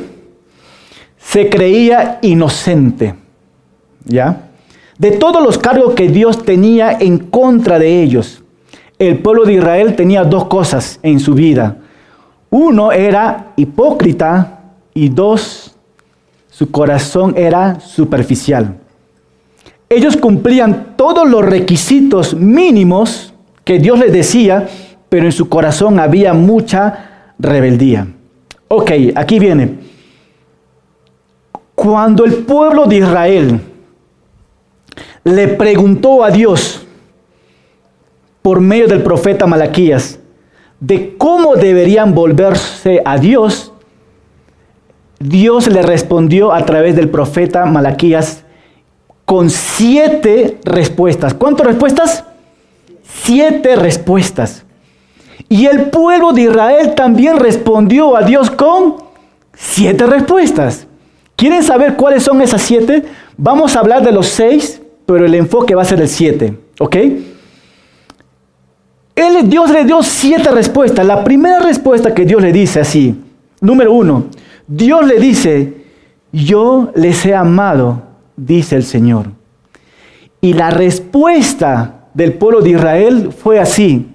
se creía inocente, ¿ya? de todos los cargos que Dios tenía en contra de ellos. El pueblo de Israel tenía dos cosas en su vida. Uno era hipócrita y dos, su corazón era superficial. Ellos cumplían todos los requisitos mínimos que Dios les decía, pero en su corazón había mucha rebeldía. Ok, aquí viene. Cuando el pueblo de Israel le preguntó a Dios por medio del profeta Malaquías de cómo deberían volverse a Dios, Dios le respondió a través del profeta Malaquías con siete respuestas. ¿Cuántas respuestas? Siete respuestas. Y el pueblo de Israel también respondió a Dios con siete respuestas. ¿Quieren saber cuáles son esas siete? Vamos a hablar de los seis pero el enfoque va a ser el 7. ¿Ok? Él, Dios le dio siete respuestas. La primera respuesta que Dios le dice así, número uno, Dios le dice, yo les he amado, dice el Señor. Y la respuesta del pueblo de Israel fue así.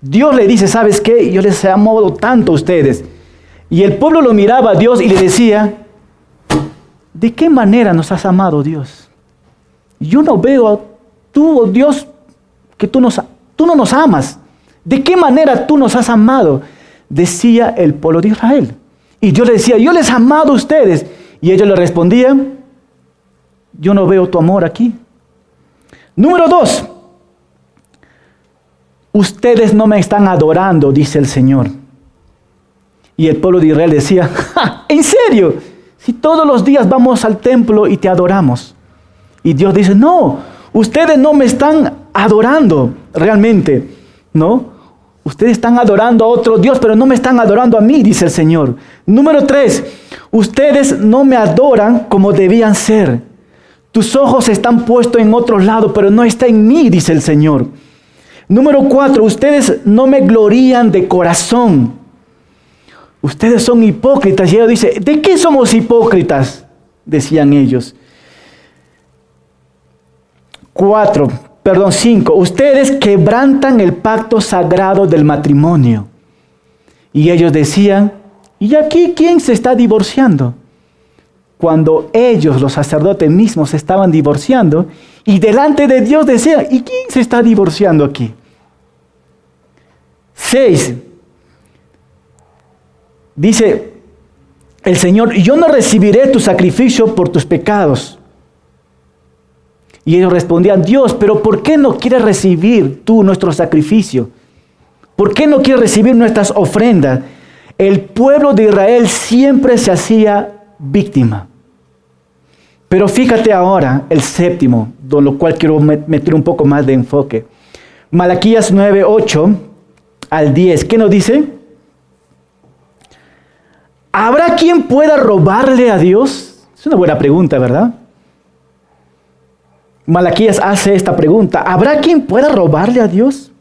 Dios le dice, ¿sabes qué? Yo les he amado tanto a ustedes. Y el pueblo lo miraba a Dios y le decía, ¿de qué manera nos has amado Dios? Yo no veo a tú, oh Dios, que tú, nos, tú no nos amas. ¿De qué manera tú nos has amado? Decía el pueblo de Israel. Y Dios le decía, yo les he amado a ustedes. Y ellos le respondían, yo no veo tu amor aquí. Número dos, ustedes no me están adorando, dice el Señor. Y el pueblo de Israel decía, ¿en serio? Si todos los días vamos al templo y te adoramos. Y Dios dice, no, ustedes no me están adorando realmente, ¿no? Ustedes están adorando a otro Dios, pero no me están adorando a mí, dice el Señor. Número tres, ustedes no me adoran como debían ser. Tus ojos están puestos en otro lado, pero no está en mí, dice el Señor. Número cuatro, ustedes no me glorían de corazón. Ustedes son hipócritas. Y ella dice, ¿de qué somos hipócritas? Decían ellos. Cuatro, perdón, cinco. Ustedes quebrantan el pacto sagrado del matrimonio. Y ellos decían, ¿y aquí quién se está divorciando? Cuando ellos, los sacerdotes mismos, estaban divorciando y delante de Dios decían, ¿y quién se está divorciando aquí? Seis, dice el Señor, yo no recibiré tu sacrificio por tus pecados. Y ellos respondían, Dios, pero ¿por qué no quieres recibir tú nuestro sacrificio? ¿Por qué no quieres recibir nuestras ofrendas? El pueblo de Israel siempre se hacía víctima. Pero fíjate ahora el séptimo, con lo cual quiero meter un poco más de enfoque. Malaquías 9, 8 al 10, ¿qué nos dice? ¿Habrá quien pueda robarle a Dios? Es una buena pregunta, ¿verdad? Malaquías hace esta pregunta, ¿habrá quien pueda robarle a Dios?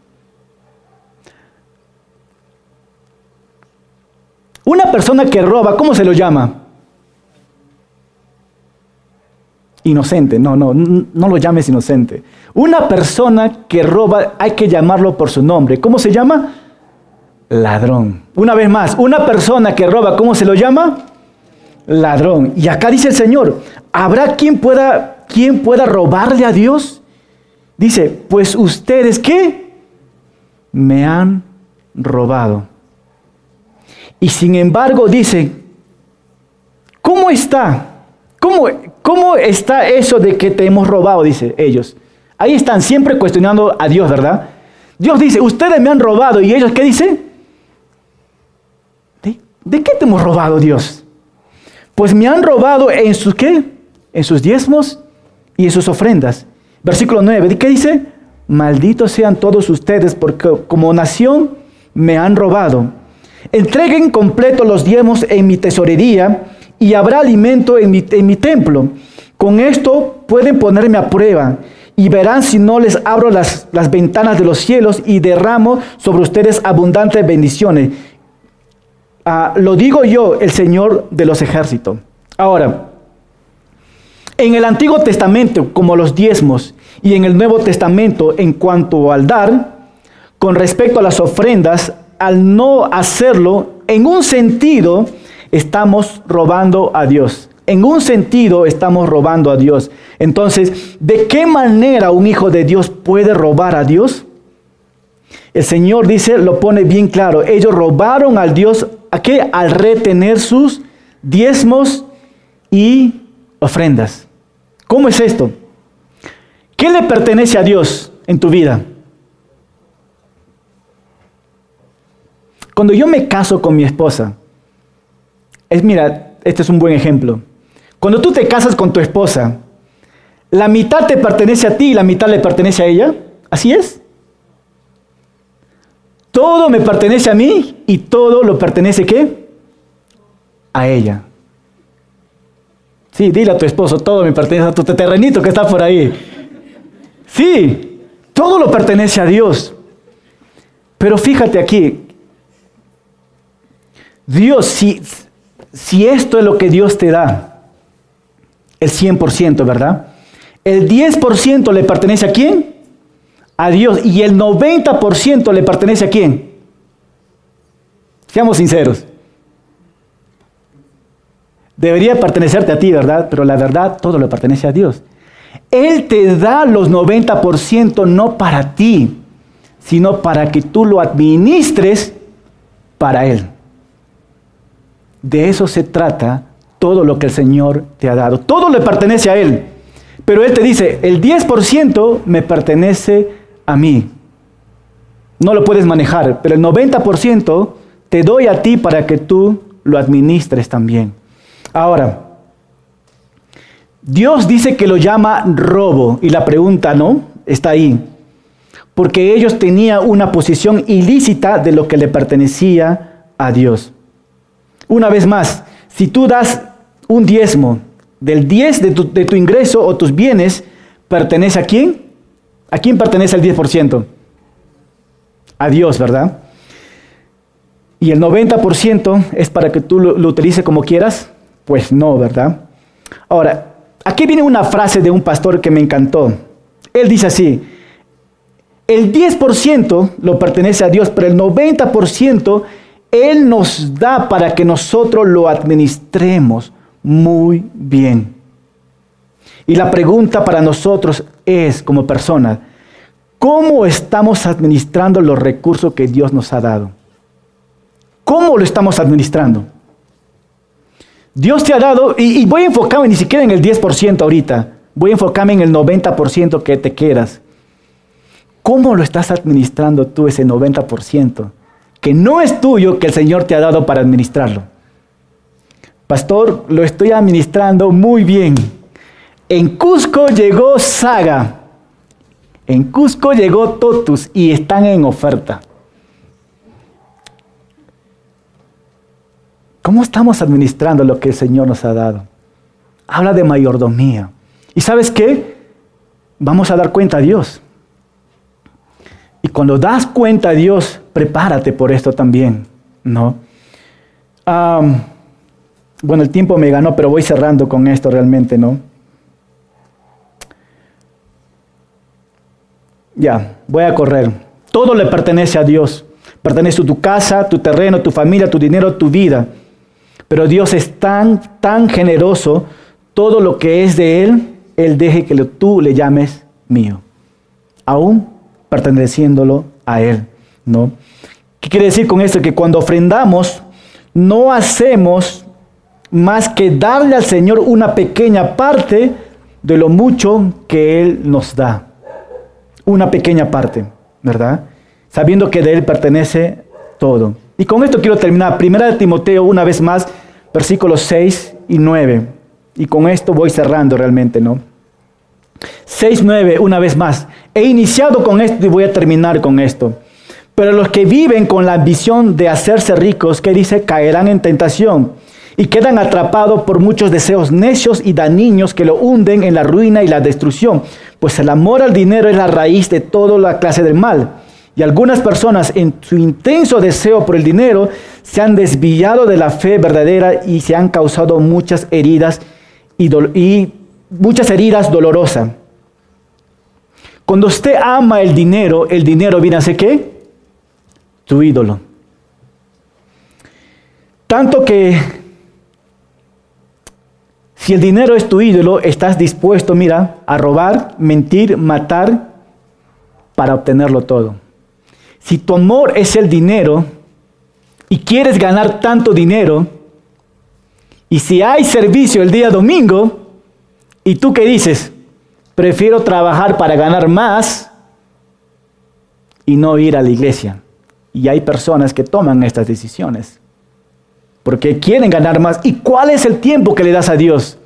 Una persona que roba, ¿cómo se lo llama? Inocente, no, no, no lo llames inocente. Una persona que roba hay que llamarlo por su nombre. ¿Cómo se llama? Ladrón. Una vez más, una persona que roba, ¿cómo se lo llama? Ladrón. Y acá dice el Señor, ¿habrá quien pueda ¿quién pueda robarle a Dios? Dice, pues ustedes qué? Me han robado. Y sin embargo dice, ¿cómo está? ¿Cómo, ¿Cómo está eso de que te hemos robado? Dice ellos. Ahí están siempre cuestionando a Dios, ¿verdad? Dios dice, ustedes me han robado. ¿Y ellos qué dicen? ¿De, ¿De, qué te hemos robado, Dios? Pues me han robado en sus qué? En sus diezmos y en sus ofrendas. Versículo 9, ¿qué dice? Malditos sean todos ustedes porque como nación me han robado. Entreguen completo los diezmos en mi tesorería y habrá alimento en mi, templo. Con esto pueden ponerme a prueba y verán si no les abro las, las ventanas de los cielos y derramo sobre ustedes abundantes bendiciones. Ah, lo digo yo, el Señor de los ejércitos. Ahora, en el Antiguo Testamento, como los diezmos, y en el Nuevo Testamento, en cuanto al dar, con respecto a las ofrendas, al no hacerlo, en un sentido, estamos robando a Dios. En un sentido, estamos robando a Dios. Entonces, ¿de qué manera un hijo de Dios puede robar a Dios? El Señor dice, lo pone bien claro, ellos robaron al Dios, ¿a qué? Al retener sus diezmos y ofrendas. ¿Cómo es esto? ¿Qué le pertenece a Dios en tu vida? Cuando yo me caso con mi esposa, es mira, este es un buen ejemplo. Cuando tú te casas con tu esposa, la mitad te pertenece a ti y la mitad le pertenece a ella. ¿Así es? Todo me pertenece a mí y todo lo pertenece qué? A ella. Sí, dile a tu esposo, todo me pertenece a tu terrenito que está por ahí. Sí, Todo lo pertenece a Dios. Pero fíjate aquí, Dios, si, si esto es lo que Dios te da, el 100%, ¿verdad? El 10% le pertenece a quién? A Dios. Y el 90% le pertenece a quién? Seamos sinceros. Debería pertenecerte a ti, ¿verdad? Pero la verdad, todo le pertenece a Dios. Él te da los 90% no para ti, sino para que tú lo administres para Él. De eso se trata todo lo que el Señor te ha dado. Todo le pertenece a Él. Pero Él te dice, el 10% me pertenece a mí. No lo puedes manejar, pero el 90% te doy a ti para que tú lo administres también. Ahora, Dios dice que lo llama robo y la pregunta, ¿no? Está ahí. Porque ellos tenían una posición ilícita de lo que le pertenecía a Dios. Una vez más, si tú das un diezmo del 10 de tu, ingreso o tus bienes, ¿pertenece a quién? ¿A quién pertenece el 10%? A Dios, ¿verdad? Y el 90% es para que tú lo, lo utilices como quieras. Pues no, ¿verdad? Ahora, Aquí viene una frase de un pastor que me encantó. Él dice así, el 10% lo pertenece a Dios, pero el 90% Él nos da para que nosotros lo administremos muy bien. Y la pregunta para nosotros es, como personas, ¿cómo estamos administrando los recursos que Dios nos ha dado? ¿Cómo lo estamos administrando? Dios te ha dado, y, voy a enfocarme ni siquiera en el 10% ahorita, voy a enfocarme en el 90% que te quedas. ¿Cómo lo estás administrando tú ese 90%? Que no es tuyo, que el Señor te ha dado para administrarlo. Pastor, lo estoy administrando muy bien. En Cusco llegó Saga. En Cusco llegó Totus y están en oferta. ¿Cómo estamos administrando lo que el Señor nos ha dado? Habla de mayordomía. ¿Y sabes qué? Vamos a dar cuenta a Dios. Cuando das cuenta a Dios, prepárate por esto también, ¿no? bueno, el tiempo me ganó, pero voy cerrando con esto realmente, ¿no? Ya, voy a correr. Todo le pertenece a Dios. Pertenece a tu casa, tu terreno, tu familia, tu dinero, tu vida. Pero Dios es tan, tan generoso, todo lo que es de Él, Él deje que tú le llames mío, aún perteneciéndolo a Él, ¿no? ¿Qué quiere decir con esto? Que cuando ofrendamos, no hacemos más que darle al Señor una pequeña parte de lo mucho que Él nos da. Una pequeña parte, ¿verdad? Sabiendo que de Él pertenece todo. Y con esto quiero terminar. Primera de Timoteo, una vez más, versículos 6 y 9. Y con esto voy cerrando realmente, ¿no? 6, 9, una vez más. He iniciado con esto y voy a terminar con esto. Pero los que viven con la ambición de hacerse ricos, ¿qué dice? Caerán en tentación y quedan atrapados por muchos deseos necios y dañinos que lo hunden en la ruina y la destrucción. Pues el amor al dinero es la raíz de toda la clase del mal. Y algunas personas en su intenso deseo por el dinero se han desviado de la fe verdadera y se han causado muchas heridas y, muchas heridas dolorosas. Cuando usted ama el dinero, el dinero viene a ser qué? Tu ídolo. Tanto que si el dinero es tu ídolo, estás dispuesto, mira, a robar, mentir, matar para obtenerlo todo. Si tu amor es el dinero y quieres ganar tanto dinero, y si hay servicio el día domingo, y tú qué dices, prefiero trabajar para ganar más y no ir a la iglesia. Y hay personas que toman estas decisiones porque quieren ganar más. ¿Y cuál es el tiempo que le das a Dios?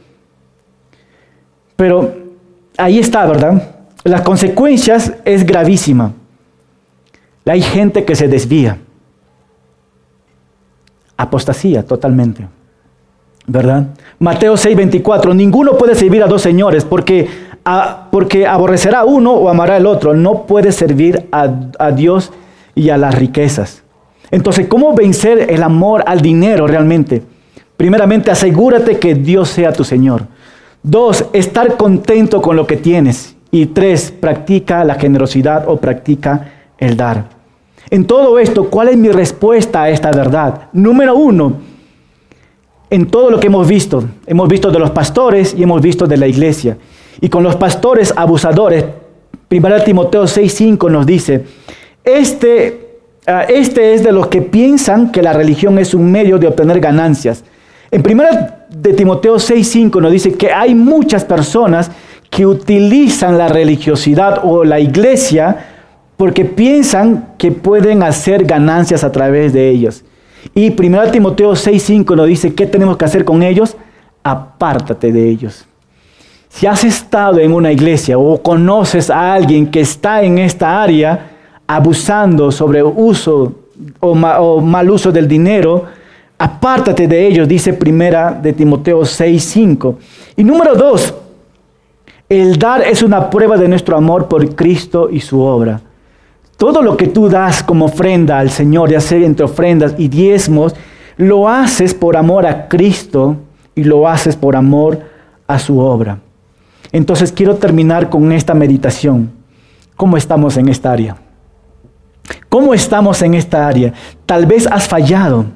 Pero ahí está, ¿verdad? Las consecuencias es gravísima. Hay gente que se desvía. Apostasía totalmente. ¿Verdad? Mateo 6:24, ninguno puede servir a dos señores porque porque aborrecerá uno o amará el otro. No puede servir a, a Dios y a las riquezas. Entonces, ¿cómo vencer el amor al dinero realmente? Primeramente, asegúrate que Dios sea tu Señor. Dos, estar contento con lo que tienes. Y tres, practica la generosidad o practica el dar. En todo esto, ¿cuál es mi respuesta a esta verdad? Número uno, en todo lo que hemos visto, hemos visto de los pastores y hemos visto de la iglesia. Y con los pastores abusadores, 1 Timoteo 6:5 nos dice, este, ah, este es de los que piensan que la religión es un medio de obtener ganancias. En 1 de Timoteo 6:5 nos dice que hay muchas personas que utilizan la religiosidad o la iglesia porque piensan que pueden hacer ganancias a través de ellos. Y 1 Timoteo 6:5 nos dice, ¿qué tenemos que hacer con ellos? Apártate de ellos. Si has estado en una iglesia o conoces a alguien que está en esta área abusando sobre uso o, mal uso del dinero, apártate de ellos, dice primera de Timoteo 6:5. Y número dos, el dar es una prueba de nuestro amor por Cristo y su obra. Todo lo que tú das como ofrenda al Señor, ya sea entre ofrendas y diezmos, lo haces por amor a Cristo y lo haces por amor a su obra. Entonces quiero terminar con esta meditación. ¿Cómo estamos en esta área? ¿Cómo estamos en esta área? Tal vez has fallado,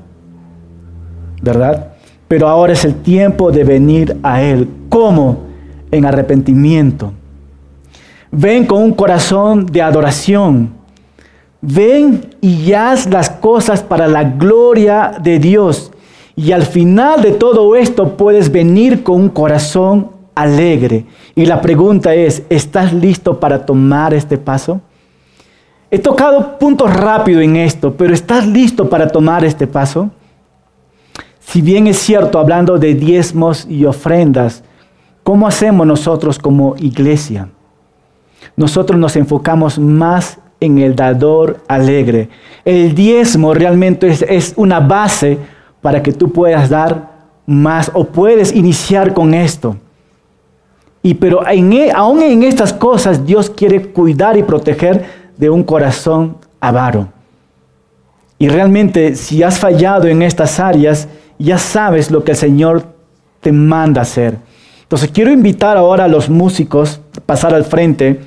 ¿verdad? Pero ahora es el tiempo de venir a Él. ¿Cómo? En arrepentimiento. Ven con un corazón de adoración Ven y haz las cosas para la gloria de Dios. Y al final de todo esto puedes venir con un corazón alegre. Y la pregunta es, ¿estás listo para tomar este paso? He tocado puntos rápido en esto, pero ¿estás listo para tomar este paso? Si bien es cierto, hablando de diezmos y ofrendas, ¿cómo hacemos nosotros como iglesia? Nosotros nos enfocamos más en el dador alegre. El diezmo realmente es, una base para que tú puedas dar más o puedes iniciar con esto. Y pero e, aún en estas cosas Dios quiere cuidar y proteger de un corazón avaro. Y realmente si has fallado en estas áreas, ya sabes lo que el Señor te manda hacer. Entonces quiero invitar ahora a los músicos a pasar al frente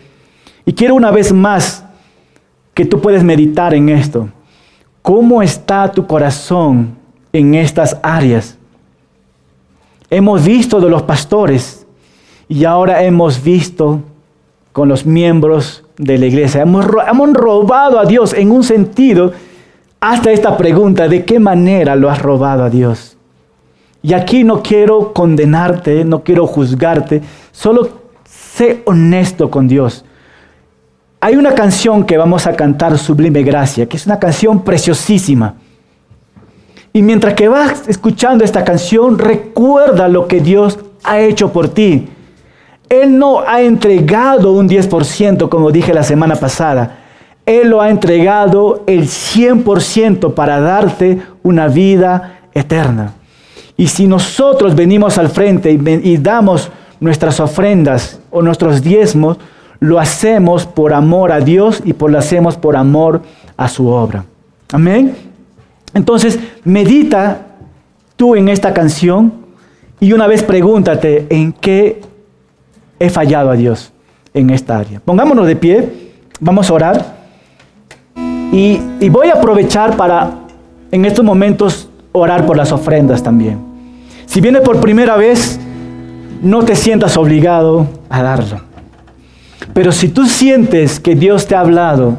y quiero una vez más que tú puedes meditar en esto. ¿Cómo está tu corazón en estas áreas? Hemos visto de los pastores y ahora hemos visto con los miembros de la iglesia. Hemos, hemos robado a Dios en un sentido hasta esta pregunta, ¿de qué manera lo has robado a Dios? Y aquí no quiero condenarte, no quiero juzgarte, solo sé honesto con Dios. Hay una canción que vamos a cantar, Sublime Gracia, que es una canción preciosísima. Y mientras que vas escuchando esta canción, recuerda lo que Dios ha hecho por ti. Él no ha entregado un 10%, como dije la semana pasada. Él lo ha entregado el 100% para darte una vida eterna. Y si nosotros venimos al frente y, damos nuestras ofrendas o nuestros diezmos, lo hacemos por amor a Dios y por lo hacemos por amor a su obra. Amén. Entonces, medita tú en esta canción y una vez pregúntate en qué he fallado a Dios en esta área. Pongámonos de pie, vamos a orar y, y voy a aprovechar para en estos momentos orar por las ofrendas también. Si vienes por primera vez, no te sientas obligado a darlo. Pero si tú sientes que Dios te ha hablado,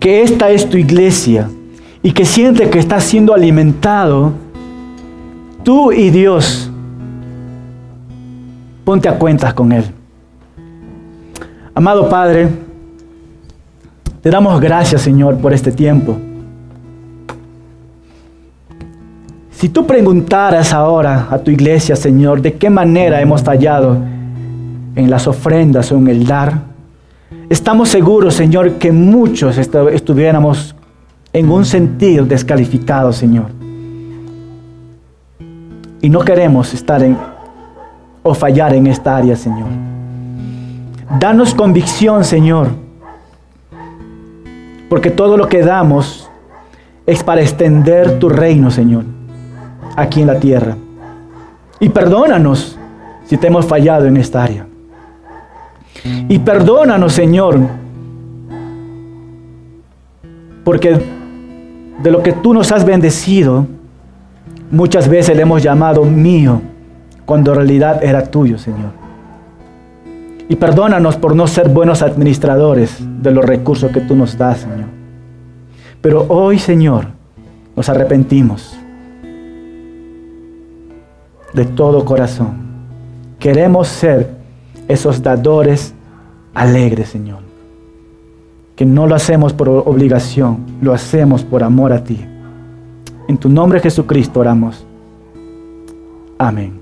que esta es tu iglesia y que sientes que estás siendo alimentado, tú y Dios, ponte a cuentas con Él. Amado Padre, te damos gracias Señor por este tiempo. Si tú preguntaras ahora a tu iglesia, Señor, de qué manera hemos fallado en las ofrendas o en el dar, Estamos seguros, Señor, que muchos estuviéramos en un sentido descalificados, Señor. Y no queremos estar en o fallar en esta área, Señor. Danos convicción, Señor, porque todo lo que damos es para extender tu reino, Señor, aquí en la tierra. Y perdónanos si te hemos fallado en esta área. Y perdónanos, Señor, porque de lo que tú nos has bendecido, muchas veces le hemos llamado mío, cuando en realidad era tuyo, Señor. Y perdónanos por no ser buenos administradores de los recursos que tú nos das, Señor. Pero hoy, Señor, nos arrepentimos de todo corazón. Queremos ser esos dadores alegres, Señor. Que no lo hacemos por obligación, lo hacemos por amor a ti. En tu nombre Jesucristo oramos. Amén.